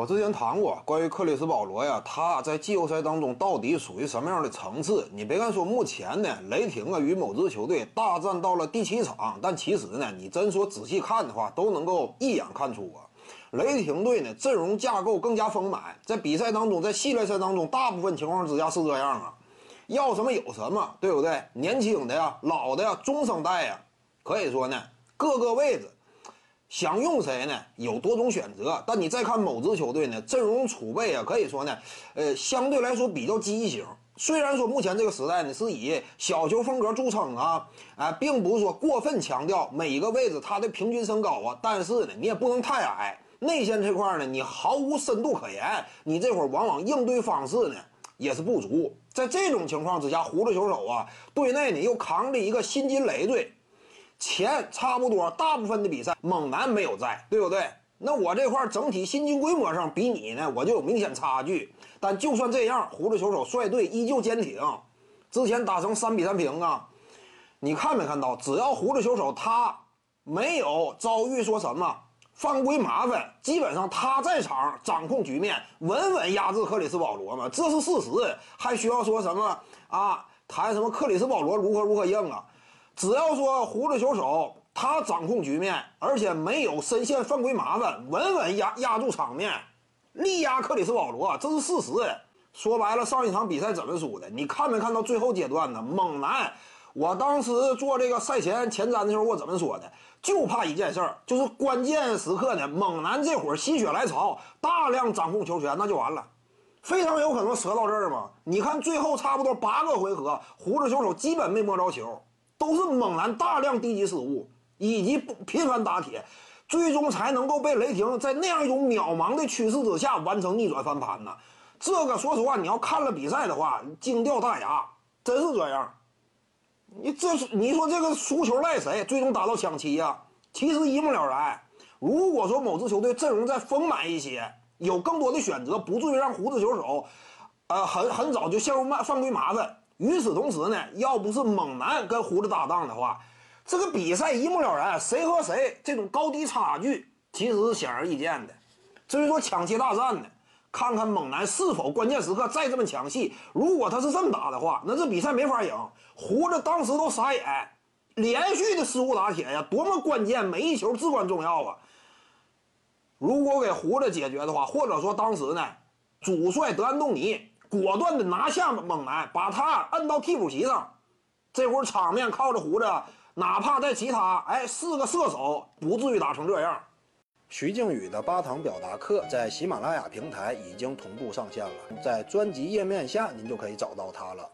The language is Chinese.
我之前谈过关于克里斯保罗呀，他在季后赛当中到底属于什么样的层次？你别看说目前呢，雷霆啊与某支球队大战到了第七场，但其实呢，你真说仔细看的话，都能够一眼看出啊，雷霆队呢阵容架构更加丰满，在比赛当中，在系列赛当中，大部分情况之下是这样啊，要什么有什么，对不对？年轻的呀，老的呀，中生代呀，可以说呢，各个位置。想用谁呢？有多种选择，但你再看某支球队呢，阵容储备啊，可以说呢，呃，相对来说比较畸形。虽然说目前这个时代呢是以小球风格著称啊，啊，并不是说过分强调每一个位置它的平均身高啊，但是呢，你也不能太矮。内线这块呢，你毫无深度可言，你这会儿往往应对方式呢也是不足。在这种情况之下，胡子球手啊，队内呢又扛着一个新金累赘。钱差不多，大部分的比赛猛男没有在，对不对？那我这块整体薪金规模上比你呢，我就有明显差距。但就算这样，胡子球手率队依旧坚挺。之前打成三比三平啊，你看没看到？只要胡子球手他没有遭遇说什么犯规麻烦，基本上他在场掌控局面，稳稳压制克里斯保罗嘛，这是事实。还需要说什么啊？谈什么克里斯保罗如何如何硬啊？只要说胡子球手他掌控局面，而且没有深陷犯规麻烦，稳稳压压住场面，力压克里斯保罗，这是事实。说白了，上一场比赛怎么输的？你看没看到最后阶段呢？猛男，我当时做这个赛前前瞻的时候，我怎么说的？就怕一件事儿，就是关键时刻呢，猛男这会儿心血来潮，大量掌控球权，那就完了，非常有可能折到这儿嘛。你看最后差不多八个回合，胡子球手基本没摸着球。都是猛男大量低级失误以及频繁打铁，最终才能够被雷霆在那样一种渺茫的趋势之下完成逆转翻盘呢。这个说实话，你要看了比赛的话，惊掉大牙，真是这样。你这是你说这个输球赖谁？最终打到抢七呀，其实一目了然。如果说某支球队阵容再丰满一些，有更多的选择，不至于让胡子球手，呃，很很早就陷入犯犯规麻烦。与此同时呢，要不是猛男跟胡子搭档的话，这个比赛一目了然，谁和谁这种高低差距其实是显而易见的。至于说抢七大战呢，看看猛男是否关键时刻再这么抢戏。如果他是这么打的话，那这比赛没法赢。胡子当时都傻眼，连续的失误打铁呀，多么关键，每一球至关重要啊！如果给胡子解决的话，或者说当时呢，主帅德安东尼。果断的拿下猛男，把他摁到替补席上。这会儿场面靠着胡子，哪怕在其他，哎，四个射手不至于打成这样。徐静宇的八堂表达课在喜马拉雅平台已经同步上线了，在专辑页面下您就可以找到他了。